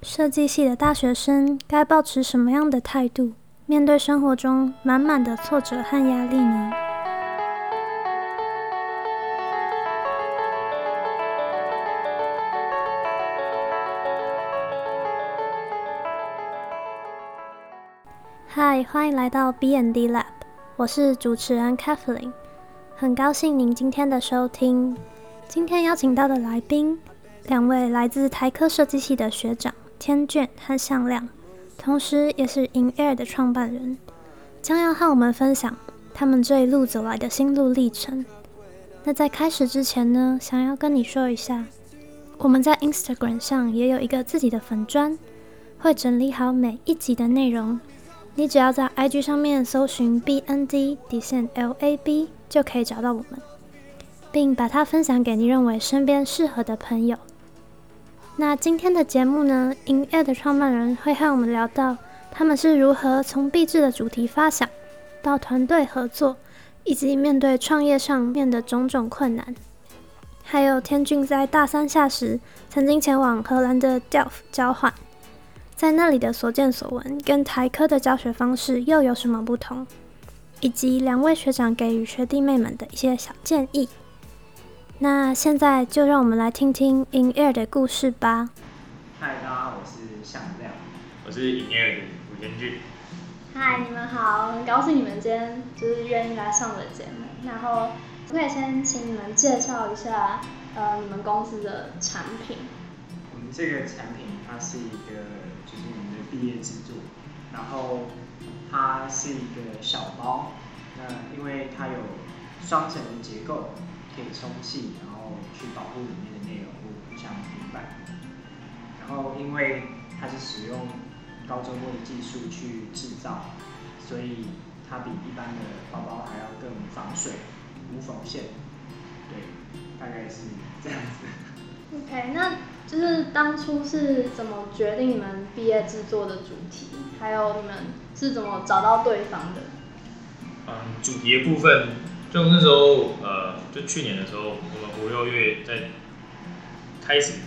设计系的大学生该保持什么样的态度，面对生活中满满的挫折和压力呢？嗨，欢迎来到 B N D Lab，我是主持人 Kathleen，很高兴您今天的收听。今天邀请到的来宾，两位来自台科设计系的学长。天卷和向量，同时也是 In Air 的创办人，将要和我们分享他们这一路走来的心路历程。那在开始之前呢，想要跟你说一下，我们在 Instagram 上也有一个自己的粉砖，会整理好每一集的内容。你只要在 IG 上面搜寻 BND 底线 LAB 就可以找到我们，并把它分享给你认为身边适合的朋友。那今天的节目呢，In Air 的创办人会和我们聊到他们是如何从壁纸的主题发想到团队合作，以及面对创业上面的种种困难。还有天俊在大三下时曾经前往荷兰的 Delft 交换，在那里的所见所闻跟台科的教学方式又有什么不同，以及两位学长给予学弟妹们的一些小建议。那现在就让我们来听听 In Air 的故事吧。嗨，大家好，我是向亮，我是 In Air 的吴天俊。嗨，你们好，很高兴你们今天就是愿意来上我的节目。然后可以先请你们介绍一下呃你们公司的产品。我们这个产品它是一个就是我们的毕业制作，然后它是一个小包，那因为它有双层的结构。可以充气，然后去保护里面的内容物，像平板。然后因为它是使用高周末的技术去制造，所以它比一般的包包还要更防水、无缝线。对，大概是这样子。OK，那就是当初是怎么决定你们毕业制作的主题？还有你们是怎么找到对方的？嗯，主题的部分。就那时候，呃，就去年的时候，我们五六月在开始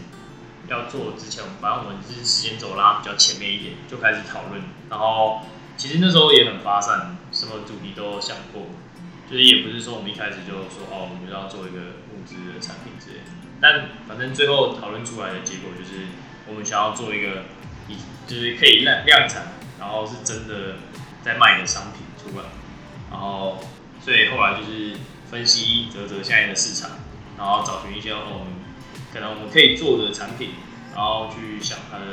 要做之前，反正我们就是时间轴拉比较前面一点，就开始讨论。然后其实那时候也很发散，什么主题都想过，就是也不是说我们一开始就说哦，我们就要做一个物资的产品之类。但反正最后讨论出来的结果就是，我们想要做一个，以就是可以量量产，然后是真的在卖的商品出来，然后。所以后来就是分析泽泽现在的市场，然后找寻一些我们可能我们可以做的产品，然后去想它的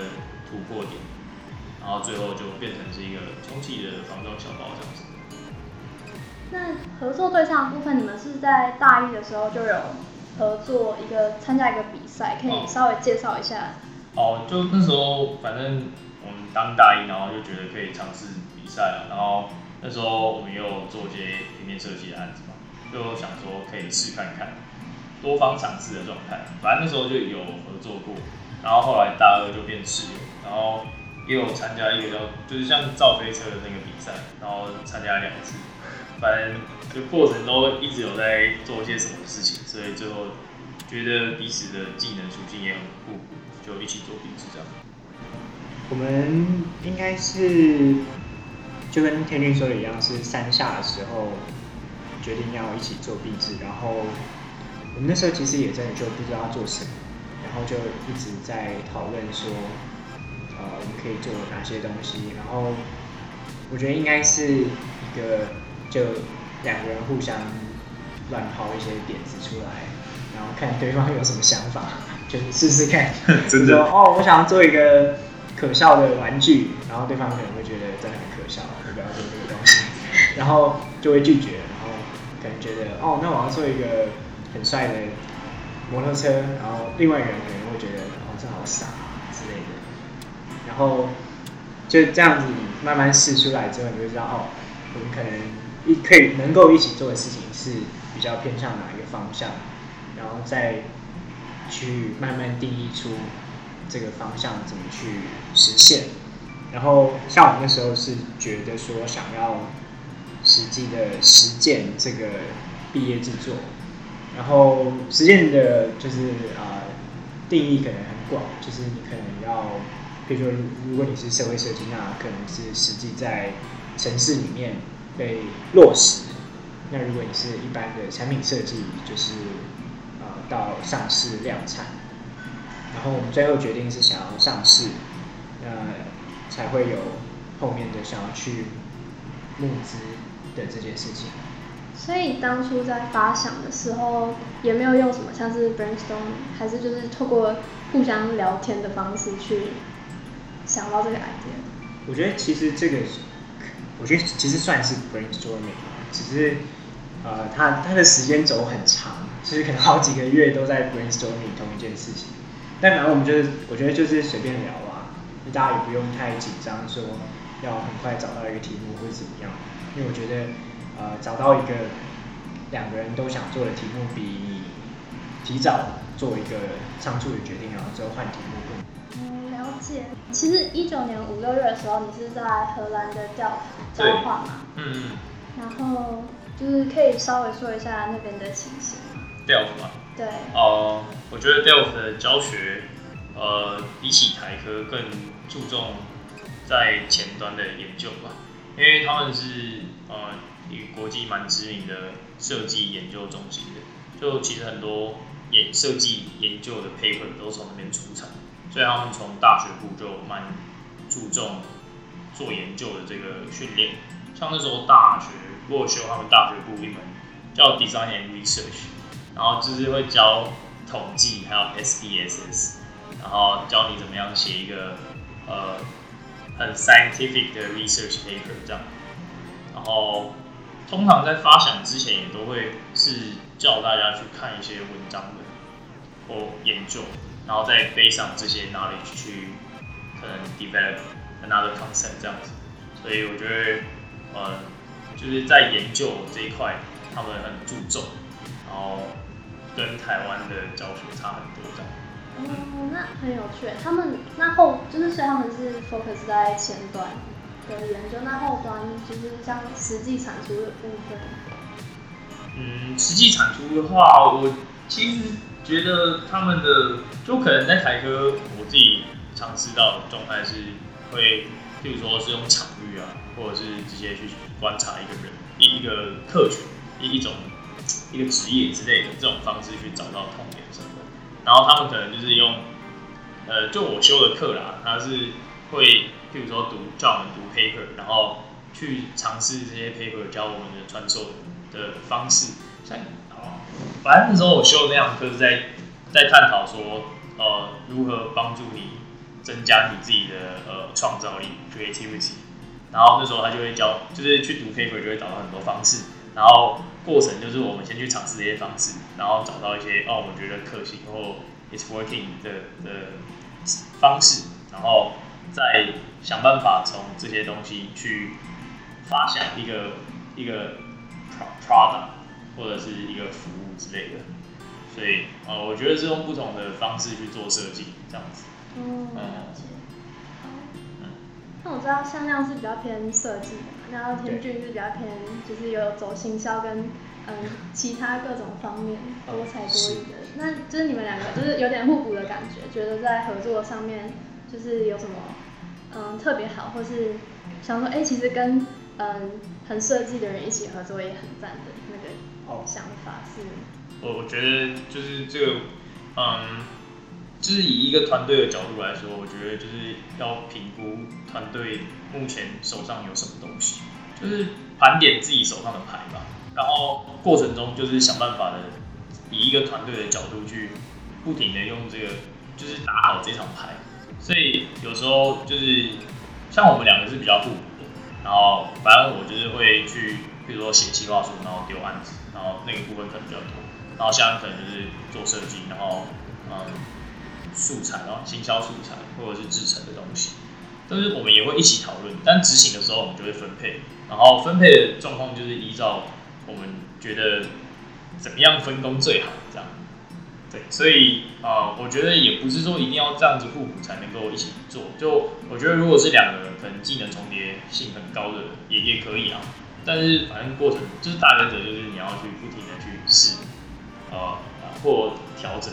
突破点，然后最后就变成是一个充气的防撞小包这样子。那合作对象部分，你们是在大一的时候就有合作一个参加一个比赛，可以稍微介绍一下？哦，就那时候反正我们当大一，然后就觉得可以尝试比赛了，然后。那时候我们又做一些平面设计的案子嘛，就想说可以试看看，多方尝试的状态。反正那时候就有合作过，然后后来大二就变室友，然后也有参加一个叫就是像造飞车的那个比赛，然后参加两次。反正就过程中一直有在做一些什么事情，所以最后觉得彼此的技能属性也很互补，就一起做彼此这样。我们应该是。就跟天君说的一样，是三下的时候决定要一起做壁纸，然后我们那时候其实也真的就不知道要做什么，然后就一直在讨论说，呃，我们可以做哪些东西。然后我觉得应该是一个就两个人互相乱抛一些点子出来，然后看对方有什么想法，就试试看。真的哦，我想要做一个可笑的玩具，然后对方可能会觉得真的很可笑。不要做这个东西，然后就会拒绝，然后可能觉得哦，那我要做一个很帅的摩托车，然后另外一个人可能会觉得哦，这好傻之类的，然后就这样子慢慢试出来之后，你就知道哦，我们可能一可以能够一起做的事情是比较偏向哪一个方向，然后再去慢慢定义出这个方向怎么去实现。然后像我那时候是觉得说想要实际的实践这个毕业制作，然后实践的就是啊定义可能很广，就是你可能要比如说，如果你是社会设计，那可能是实际在城市里面被落实；那如果你是一般的产品设计，就是呃到上市量产。然后我们最后决定是想要上市，呃，才会有后面的想要去募资的这件事情。所以当初在发想的时候，也没有用什么像是 brainstorm，还是就是透过互相聊天的方式去想到这个 idea。我觉得其实这个，我觉得其实算是 brainstorming，只是呃，它它的时间轴很长，其实可能好几个月都在 brainstorming 同一件事情。但反正我们就是，我觉得就是随便聊啊，大家也不用太紧张，说要很快找到一个题目或者怎么样，因为我觉得。呃，找到一个两个人都想做的题目，比你提早做一个仓促的决定，然后之后换题目更。嗯，了解。其实一九年五六月的时候，你是在荷兰的教交换嘛？嗯嗯。然后就是可以稍微说一下那边的情形吗？Delft 吗？对。哦，我觉得 Delft 的教学，呃，比起台科更注重在前端的研究吧，因为他们是呃。一个国际蛮知名的设计研究中心的，就其实很多研设计研究的 paper 都从那边出产，所以他们从大学部就蛮注重做研究的这个训练。像那时候大学，我修他们大学部一门叫 Design and Research，然后就是会教统计，还有 SPSS，然后教你怎么样写一个呃很 scientific 的 research paper 这样，然后。通常在发想之前，也都会是叫大家去看一些文章的或研究，然后再背上这些 knowledge 去可能 develop another concept 这样子。所以我觉得，呃，就是在研究这一块，他们很注重，然后跟台湾的教学差很多这样。哦，那很有趣。他们那后就是所以他们是 focus 在前端。的研究那后端就是像实际产出的部分。嗯，实际产出的话，我其实觉得他们的就可能在台科，我自己尝试到的状态是会，譬如说是用场域啊，或者是直接去观察一个人一一个客群一一种一个职业之类的这种方式去找到痛点什么。然后他们可能就是用，呃，就我修的课啦，他是会。譬如说读叫我们读 paper，然后去尝试这些 paper 教我们的传授的方式。像哦，反正那时候我修的那堂课是在在探讨说，呃，如何帮助你增加你自己的呃创造力 creativity。然后那时候他就会教，就是去读 paper 就会找到很多方式，然后过程就是我们先去尝试这些方式，然后找到一些哦，我觉得可行或 it's working 的的方式，然后。再想办法从这些东西去发想一个一个 product 或者是一个服务之类的，所以呃，我觉得是用不同的方式去做设计，这样子。嗯，那我知道向量是比较偏设计的嘛，然后天俊是比较偏就是有走行销跟嗯其他各种方面多才多艺的，那就是你们两个就是有点互补的感觉，觉得在合作上面。就是有什么嗯特别好，或是想说哎，其实跟嗯很设计的人一起合作也很赞的那个想法是。我我觉得就是这个嗯，就是以一个团队的角度来说，我觉得就是要评估团队目前手上有什么东西，就是盘点自己手上的牌吧。然后过程中就是想办法的以一个团队的角度去不停的用这个，就是打好这场牌。所以有时候就是像我们两个是比较互补的，然后反正我就是会去，比如说写计划书，然后丢案子，然后那个部分可能比较多，然后下面可能就是做设计，然后嗯素材，然后行销素材或者是制成的东西，但是我们也会一起讨论，但执行的时候我们就会分配，然后分配的状况就是依照我们觉得怎么样分工最好这样。对，所以啊，我觉得也不是说一定要这样子互补才能够一起做。就我觉得，如果是两个人可能技能重叠性很高的，也也可以啊。但是反正过程就是大原则，就是你要去不停的去试，呃，或调整。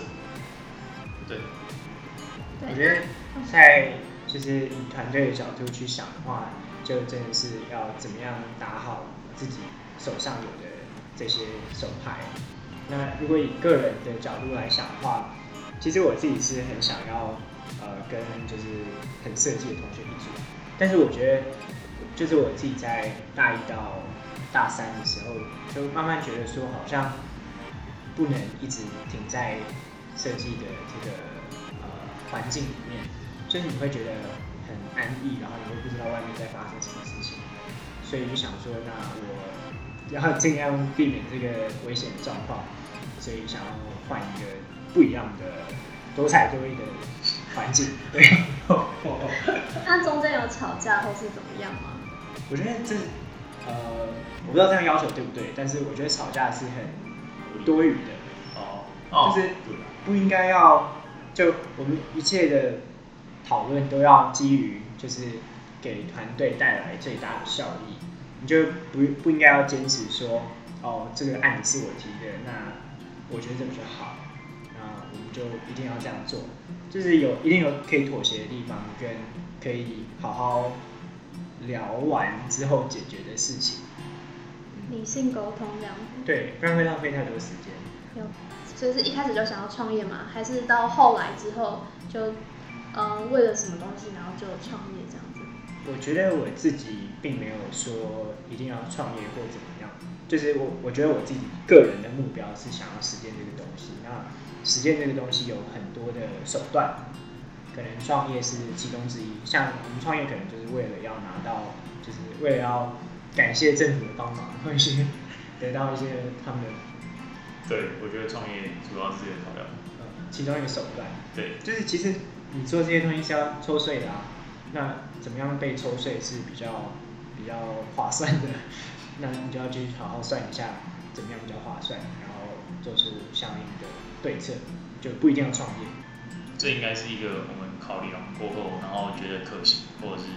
对。我觉得在就就是以团队的角度去想的话，就真的是要怎么样打好自己手上有的这些手牌。那如果以个人的角度来想的话，其实我自己是很想要呃跟就是很设计的同学一组，但是我觉得就是我自己在大一到大三的时候，就慢慢觉得说好像不能一直停在设计的这个呃环境里面，所以你会觉得很安逸，然后你会不知道外面在发生什么事情，所以就想说，那我要尽量避免这个危险的状况，所以想要换一个不一样的多彩多艺的环境。对，那中间有吵架或是怎么样吗？我觉得这呃，我不知道这样要求对不对，但是我觉得吵架是很多余的。哦，就是不应该要就我们一切的讨论都要基于就是给团队带来最大的效益，你就不不应该要坚持说哦这个案子是我提的，那我觉得这比较好，那我们就一定要这样做，就是有一定有可以妥协的地方，跟可以好好聊完之后解决的事情，理性沟通这样。对，不然会浪费太多时间。就是一开始就想要创业嘛，还是到后来之后就，呃，为了什么东西然后就创业这样子？我觉得我自己并没有说一定要创业或怎么样，就是我我觉得我自己个人的目标是想要实践这个东西。那实践这个东西有很多的手段，可能创业是其中之一。像我们创业可能就是为了要拿到，就是为了要感谢政府的帮忙，或者是得到一些他们对，我觉得创业主要是这个考量。呃其中一个手段。对，就是其实你做这些东西是要抽税的啊，那怎么样被抽税是比较比较划算的，那你就要去好好算一下怎么样比较划算，然后做出相应的对策，就不一定要创业。这应该是一个我们考量过后，然后觉得可行，或者是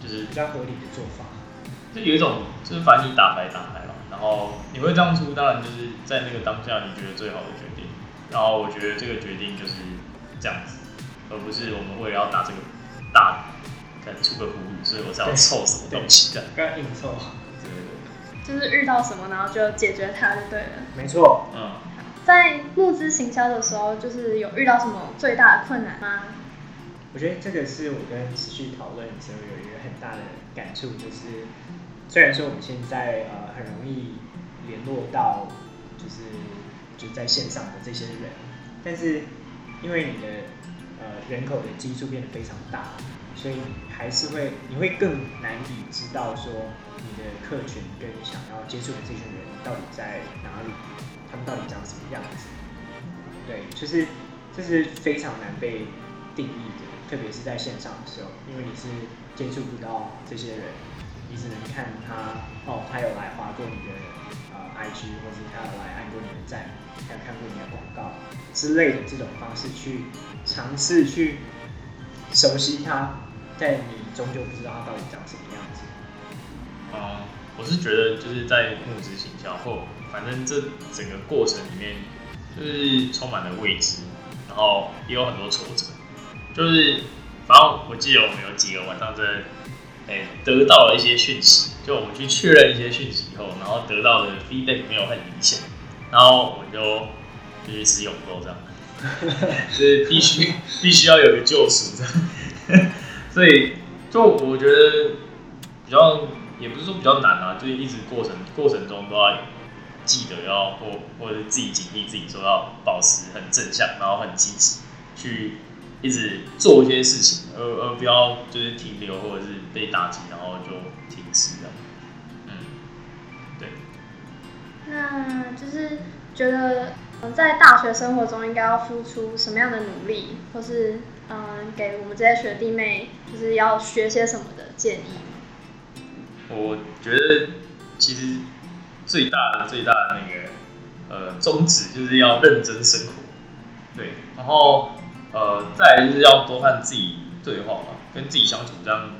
就是比较合理的做法。就有一种，就是反正你打牌打牌嘛，然后你会这样出，当然就是在那个当下你觉得最好的决定。然后我觉得这个决定就是这样子，而不是我们为了要打这个大，再出个呼所以我才要凑什么东西的。不要硬凑。对对对，就是遇到什么然后就解决它就对了。没错，嗯，在募资行销的时候，就是有遇到什么最大的困难吗？我觉得这个是我跟持续讨论的时候有一个很大的感触，就是虽然说我们现在呃很容易联络到就是就在线上的这些人，但是因为你的呃人口的基数变得非常大，所以还是会你会更难以知道说你的客群跟你想要接触的这群人到底在哪里，他们到底长什么样子。对，就是这是非常难被定义的，特别是在线上的时候，因为你是接触不到这些人，你只能看他哦，他有来划过你的呃 IG，或是他有来按过你的赞，还有看过你的广告之类的这种方式去尝试去熟悉他，但你终究不知道他到底长什么样子。嗯，我是觉得就是在募资行销后，反正这整个过程里面就是充满了未知，然后也有很多挫折。就是反正我记得我们有几个晚上在，哎、得到了一些讯息，就我们去确认一些讯息以后，然后得到的 feedback 没有很理想，然后我们就就去吃永够这样，就是必须 必须要有个救赎这样，所以就我觉得比较也不是说比较难啊，就是一直过程过程中都要记得要或或者是自己警惕自己，说要保持很正向，然后很积极，去一直做一些事情，而而不要就是停留或者是被打击，然后就停止这样。嗯，对，那就是觉得，嗯，在大学生活中应该要付出什么样的努力，或是嗯，给我们这些学弟妹就是要学些什么的建议？我觉得其实最大的最大的那个呃宗旨就是要认真生活，对，然后呃再来就是要多和自己对话嘛，跟自己相处，这样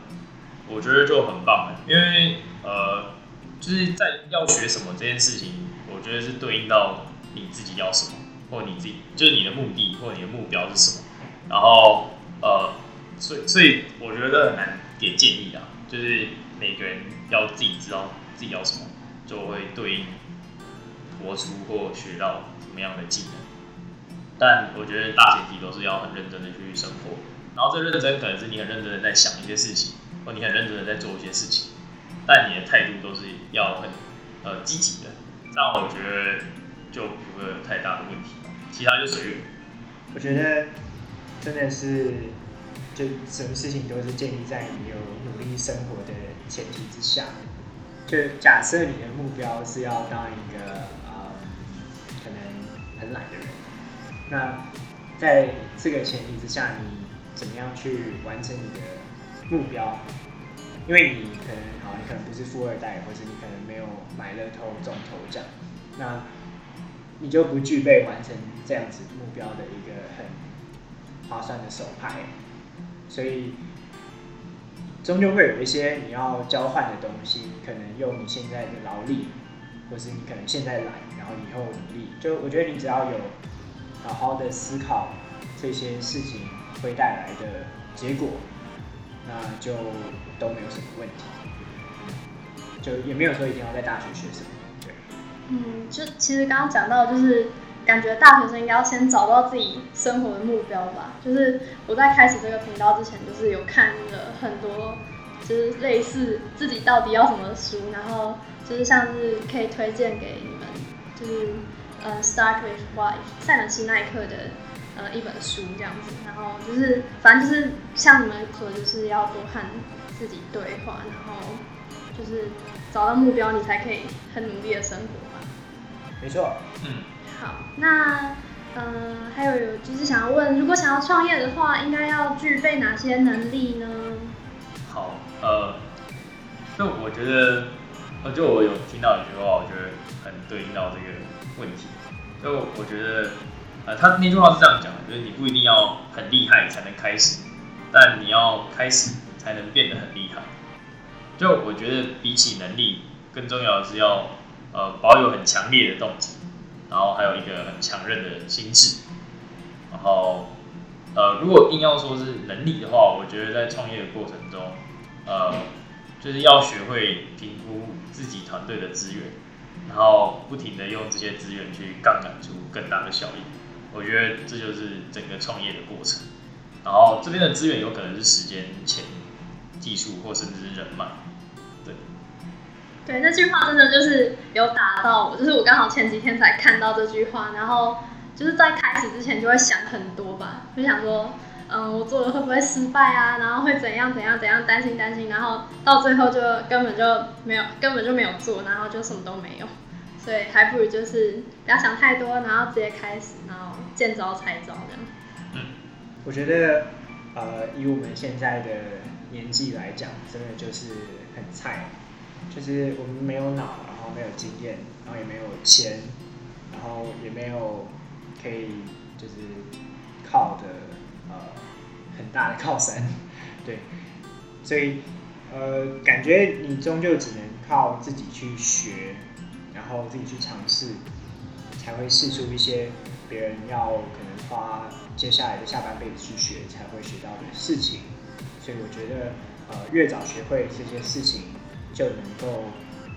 我觉得就很棒了，因为呃就是在要学什么这件事情，我觉得是对应到你自己要什么，或你自己就是你的目的或你的目标是什么，然后呃所以所以我觉得很难给建议啊，就是每个人要自己知道自己要什么，就会对应活出或学到什么样的技能。但我觉得大前提都是要很认真的去生活，然后这认真可能是你很认真的在想一些事情，或你很认真的在做一些事情，但你的态度都是要很呃积极的，这样我觉得就不会有太大的问题，其他就随缘。我觉得真的是，就什么事情都是建立在你有努力生活的前提之下。就假设你的目标是要当一个呃，可能很懒的人，那在这个前提之下，你怎么样去完成你的目标？因为你可能好，你可能不是富二代，或者你可能没有买乐透中头奖，那你就不具备完成这样子目标的一个很划算的手牌，所以终究会有一些你要交换的东西，可能用你现在的劳力，或是你可能现在懒，然后以后努力。就我觉得你只要有好好的思考这些事情会带来的结果，那就都没有什么问题。就也没有说一定要在大学学什么，对。嗯，就其实刚刚讲到，就是感觉大学生应该要先找到自己生活的目标吧。就是我在开始这个频道之前，就是有看了很多，就是类似自己到底要什么书，然后就是像是可以推荐给你们，就是呃，Start with Why 塞伦西奈克的呃一本书这样子。然后就是反正就是像你们说，就是要多和自己对话，然后就是找到目标，你才可以很努力的生活嘛。没错，嗯，好，那嗯、呃还有就是想要问，如果想要创业的话，应该要具备哪些能力呢？好，呃，那我觉得，就我有听到一句话，我觉得很对应到这个问题。就我觉得，呃，他那句话是这样讲，就是你不一定要很厉害才能开始，但你要开始才能变得很厉害。就我觉得比起能力，更重要的是要呃保有很强烈的动机，然后还有一个很强韧的心智。然后呃，如果硬要说是能力的话，我觉得在创业的过程中，呃，就是要学会评估自己团队的资源，然后不停的用这些资源去杠杆出更大的效益。我觉得这就是整个创业的过程。然后这边的资源有可能是时间、钱、技术，或甚至是人脉。对，对，那句话真的就是有打到我，就是我刚好前几天才看到这句话，然后就是在开始之前就会想很多吧，就想说，嗯，我做了会不会失败啊？然后会怎样怎样怎样，担心担心，然后到最后就根本就没有，根本就没有做，然后就什么都没有，所以还不如就是不要想太多，然后直接开始，然后见招拆招这样。我觉得，呃，以我们现在的年纪来讲，真的就是很菜，就是我们没有脑，然后没有经验，然后也没有钱，然后也没有可以就是靠的呃很大的靠山，对，所以呃感觉你终究只能靠自己去学，然后自己去尝试，才会试出一些别人要可能花接下来的下半辈子去学才会学到的事情。所以我觉得，呃，越早学会这些事情，就能够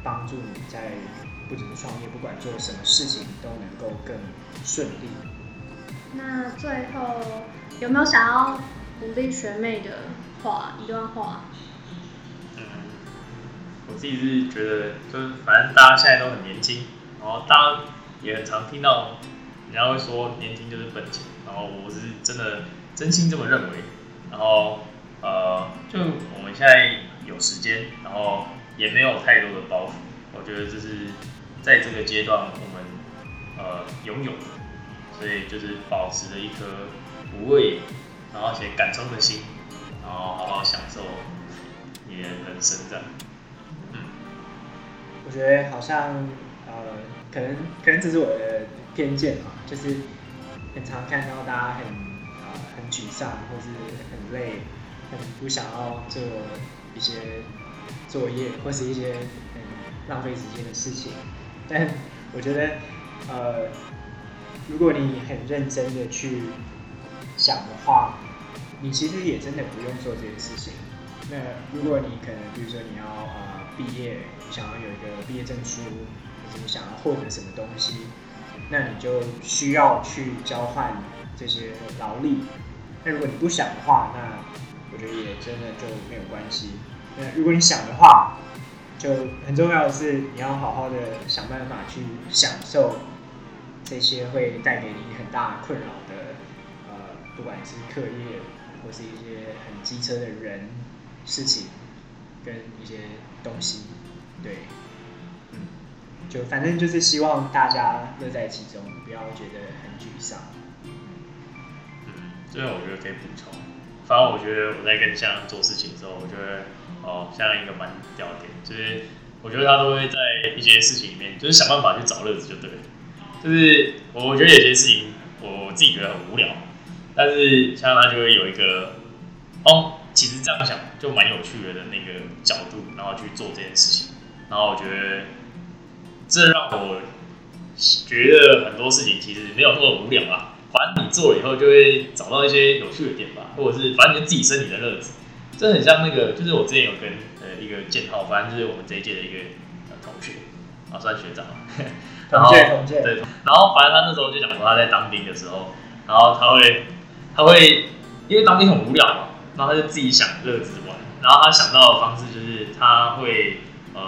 帮助你在不只是创业，不管做什么事情都能够更顺利。那最后有没有想要鼓励学妹的话，一段话？嗯，我自己是觉得，就是反正大家现在都很年轻，然后大家也很常听到人家会说年轻就是本钱，然后我是真的真心这么认为。然后呃，就我们现在有时间，然后也没有太多的包袱，我觉得这是在这个阶段我们呃拥有的，所以就是保持着一颗无畏，然后且敢冲的心，然后好好享受你的人生这样。嗯，我觉得好像呃，可能可能这是我的偏见嘛，就是很常看到大家很呃很沮丧，或是很累，很不想要做一些作业或是一些很浪费时间的事情。但我觉得呃，如果你很认真的去想的话，你其实也真的不用做这件事情。那如果你可能，比如说你要呃毕业，你想要有一个毕业证书，或者你想要获得什么东西，那你就需要去交换这些劳力。那如果你不想的话，那我觉得也真的就没有关系。那如果你想的话，就很重要的是你要好好的想办法去享受这些会带给你很大困扰的，呃，不管是课业或是一些很机车的人、事情跟一些东西，对，嗯，就反正就是希望大家乐在其中，不要觉得很沮丧。嗯，这边我觉得可以补充。反正我觉得我在跟向阳做事情的时候，我觉得哦，向阳一个蛮屌点，就是我觉得他都会在一些事情里面，就是想办法去找乐子就对了。就是我觉得有些事情我自己觉得很无聊，但是像他就会有一个哦，其实这样想就蛮有趣的的那个角度，然后去做这件事情。然后我觉得这让我觉得很多事情其实没有那么无聊啦。反正你做了以后就会找到一些有趣的点吧，或者是反正你自己生你的乐子。这很像那个，就是我之前有跟呃一个建浩，反正就是我们这一届的一个同学，啊算学长，然后对，然后反正他那时候就讲说他在当兵的时候，然后他会他会因为当兵很无聊嘛，然后他就自己想乐子玩，然后他想到的方式就是他会嗯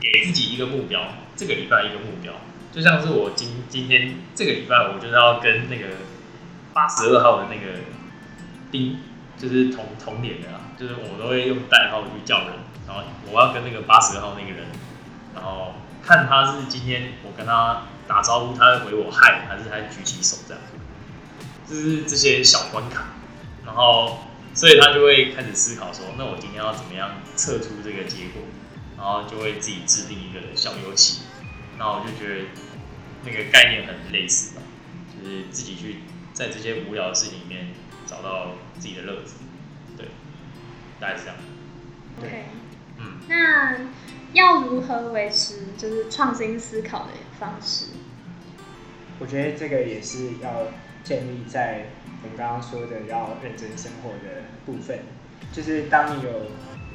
给自己一个目标，这个礼拜一个目标，就像是我今今天这个礼拜我就是要跟那个八十二号的那个兵，就是同同年的啊，就是我都会用代号去叫人，然后我要跟那个八十二号那个人，然后看他是今天我跟他打招呼，他会回我嗨，还是他举起手这样，就是这些小关卡，然后所以他就会开始思考说，那我今天要怎么样测出这个结果，然后就会自己制定一个小游戏，然后我就觉得那个概念很类似吧，就是自己去在这些无聊的事情里面找到自己的乐子，对，大概是这样，OK，嗯。那要如何维持就是创新思考的方式？我觉得这个也是要建立在我们刚刚说的要认真生活的部分。就是当你有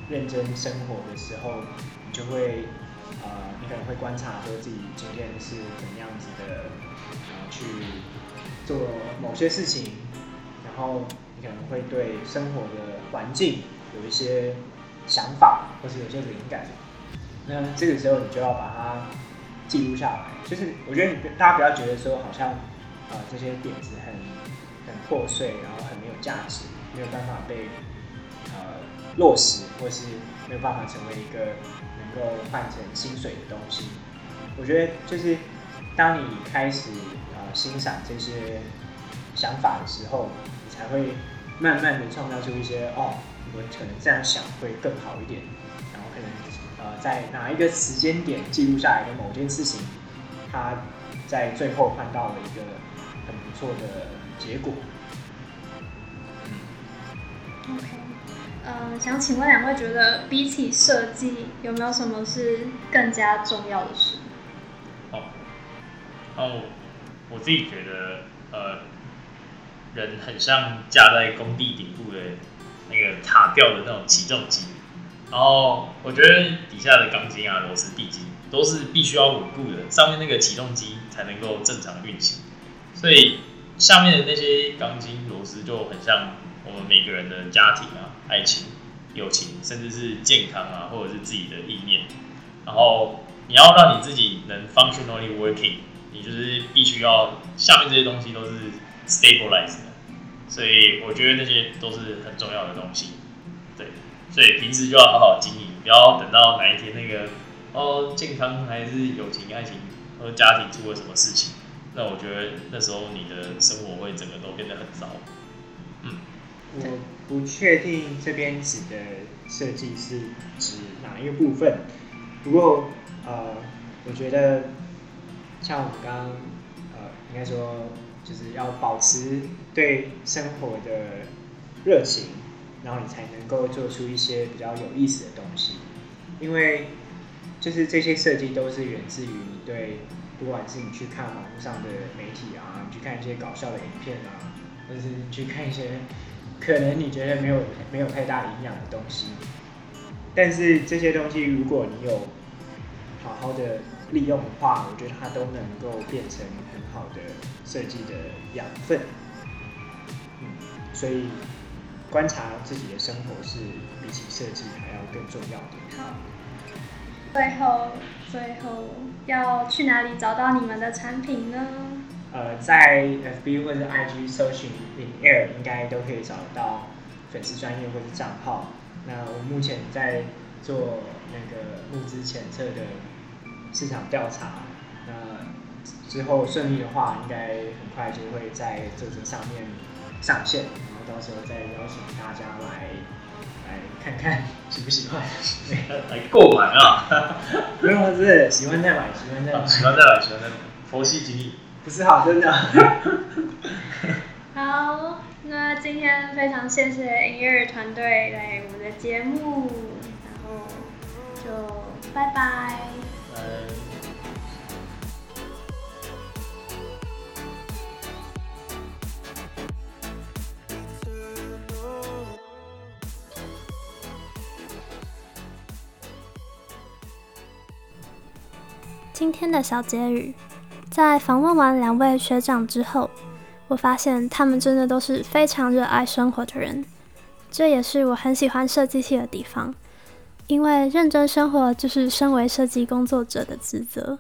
认真生活的时候，你就会呃，你可能会观察说自己今天是怎么样子的，呃，去做某些事情，然后你可能会对生活的环境有一些想法，或是有些灵感。那这个时候你就要把它记录下来。就是我觉得你大家不要觉得说好像呃这些点子很很破碎，然后很没有价值，没有办法被呃落实，或是没有办法成为一个能够换成薪水的东西。我觉得就是当你开始呃欣赏这些想法的时候，你才会慢慢的创造出一些哦，我可能这样想会更好一点，然后可能呃在哪一个时间点记录下来的某件事情，它在最后换到了一个很不错的结果。OK，呃，想请问两位，觉得比起设计，有没有什么是更加重要的事？哦，哦我自己觉得，呃，人很像架在工地顶部的那个塔吊的那种起重机，然后我觉得底下的钢筋啊、螺丝、地基都是必须要稳固的，上面那个起重机才能够正常运行，所以下面的那些钢筋、螺丝就很像我们每个人的家庭啊、爱情、友情，甚至是健康啊，或者是自己的意念，然后你要让你自己能 functionally working，你就是必须要下面这些东西都是 stabilized 的，所以我觉得那些都是很重要的东西。对，所以平时就要好好经营，不要等到哪一天那个哦健康还是友情、爱情或者家庭出了什么事情，那我觉得那时候你的生活会整个都变得很糟。嗯我不确定这边指的设计是指哪一个部分，不过呃，我觉得像我们刚刚呃，应该说就是要保持对生活的热情，然后你才能够做出一些比较有意思的东西，因为就是这些设计都是源自于你对，不管是你去看网络上的媒体啊，你去看一些搞笑的影片啊，或者是去看一些可能你觉得没有没有太大营养的东西，但是这些东西如果你有好好的利用的话，我觉得它都能够变成很好的设计的养分。嗯，所以观察自己的生活是比起设计还要更重要的。好，最后最后要去哪里找到你们的产品呢？呃，在 FB 或者 IG 搜寻 In Air 应该都可以找到粉丝专业或者账号。那我目前在做那个募资前测的市场调查，那之后顺利的话，应该很快就会在这个上面上线，然后到时候再邀请大家来来看看喜不喜欢，来购买啊！不用是喜欢再买，喜欢再买，喜欢再买，喜欢再买，佛系经历。不是好，真的。好，那今天非常谢谢音乐团队来我们的节目，然后就拜拜今天的小结语。在访问完两位学长之后，我发现他们真的都是非常热爱生活的人，这也是我很喜欢设计系的地方。因为认真生活就是身为设计工作者的职责。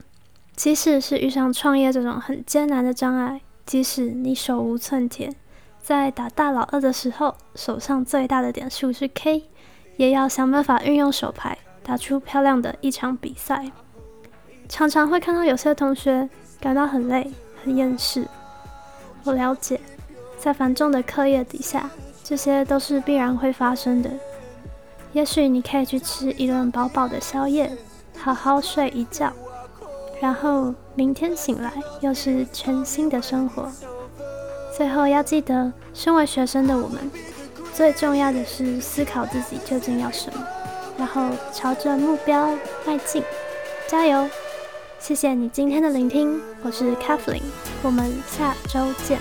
即使是遇上创业这种很艰难的障碍，即使你手无寸铁，在打大老二的时候手上最大的点数是 K，也要想办法运用手牌打出漂亮的一场比赛。常常会看到有些同学。感到很累、很厌世。我了解，在繁重的课业底下，这些都是必然会发生的。也许你可以去吃一顿饱饱的宵夜，好好睡一觉，然后明天醒来又是全新的生活。最后要记得，身为学生的我们，最重要的是思考自己究竟要什么，然后朝着目标迈进，加油！谢谢你今天的聆听，我是 Kathleen，我们下周见。